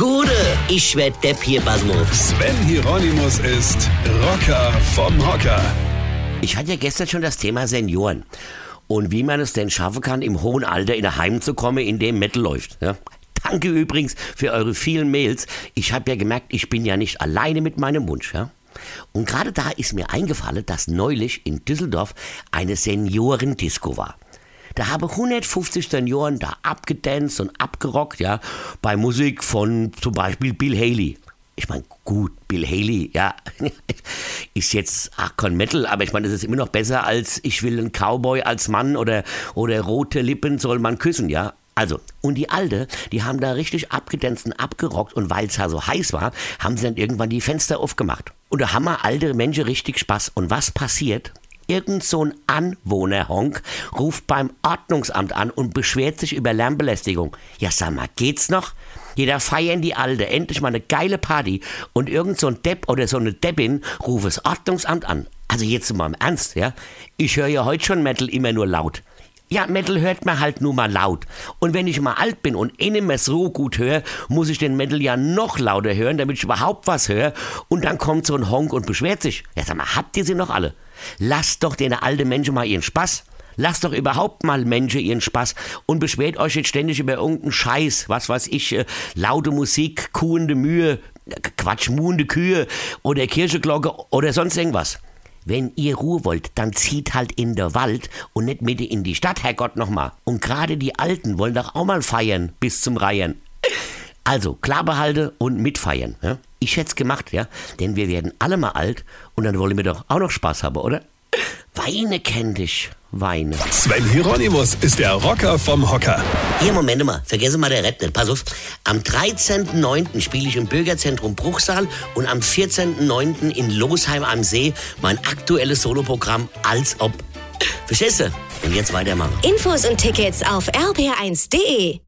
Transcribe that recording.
Gude, ich werd Depp hier, Basmus. Sven Hieronymus ist Rocker vom Hocker. Ich hatte ja gestern schon das Thema Senioren. Und wie man es denn schaffen kann, im hohen Alter in ein Heim zu kommen, in dem Metal läuft. Ja? Danke übrigens für eure vielen Mails. Ich habe ja gemerkt, ich bin ja nicht alleine mit meinem Wunsch. Ja? Und gerade da ist mir eingefallen, dass neulich in Düsseldorf eine Seniorendisco war. Da haben 150 Senioren da abgedanzt und abgerockt, ja, bei Musik von zum Beispiel Bill Haley. Ich meine, gut, Bill Haley, ja, ist jetzt ach, kein Metal, aber ich meine, das ist immer noch besser als ich will einen Cowboy als Mann oder, oder rote Lippen soll man küssen, ja. Also, und die Alte, die haben da richtig abgedanzt und abgerockt und weil es ja so heiß war, haben sie dann irgendwann die Fenster aufgemacht. Und da haben wir alte Menschen richtig Spaß. Und was passiert? Irgend so ein Anwohnerhonk ruft beim Ordnungsamt an und beschwert sich über Lärmbelästigung. Ja, sag mal, geht's noch? Jeder feiern die Alte, endlich mal eine geile Party und irgend so ein Depp oder so eine Deppin ruft das Ordnungsamt an. Also jetzt mal im Ernst, ja? Ich höre ja heute schon Metal immer nur laut. Ja, Metal hört man halt nur mal laut. Und wenn ich mal alt bin und eh nicht mehr so gut höre, muss ich den Metal ja noch lauter hören, damit ich überhaupt was höre. Und dann kommt so ein Honk und beschwert sich. Ja, sag mal, habt ihr sie noch alle? Lasst doch den alten Menschen mal ihren Spaß. Lasst doch überhaupt mal Menschen ihren Spaß und beschwert euch jetzt ständig über irgendeinen Scheiß, was weiß ich, äh, laute Musik, kuhende Mühe, Quatsch, muhende Kühe oder Kircheglocke oder sonst irgendwas. Wenn ihr Ruhe wollt, dann zieht halt in der Wald und nicht mitten in die Stadt, Herrgott nochmal. Und gerade die Alten wollen doch auch mal feiern bis zum Reihen. Also, klar behalte und mitfeiern. Ja? Ich hätte es gemacht, ja. Denn wir werden alle mal alt und dann wollen wir doch auch noch Spaß haben, oder? Weine kenn dich, Weine. Sven Hieronymus ist der Rocker vom Hocker. Hier, Moment mal, vergesse mal der nicht. Pass auf. Am 13.09. spiele ich im Bürgerzentrum Bruchsal und am 14.09. in Losheim am See mein aktuelles Soloprogramm als ob. Verstehst du? Und jetzt weitermachen. Infos und Tickets auf rb1.de.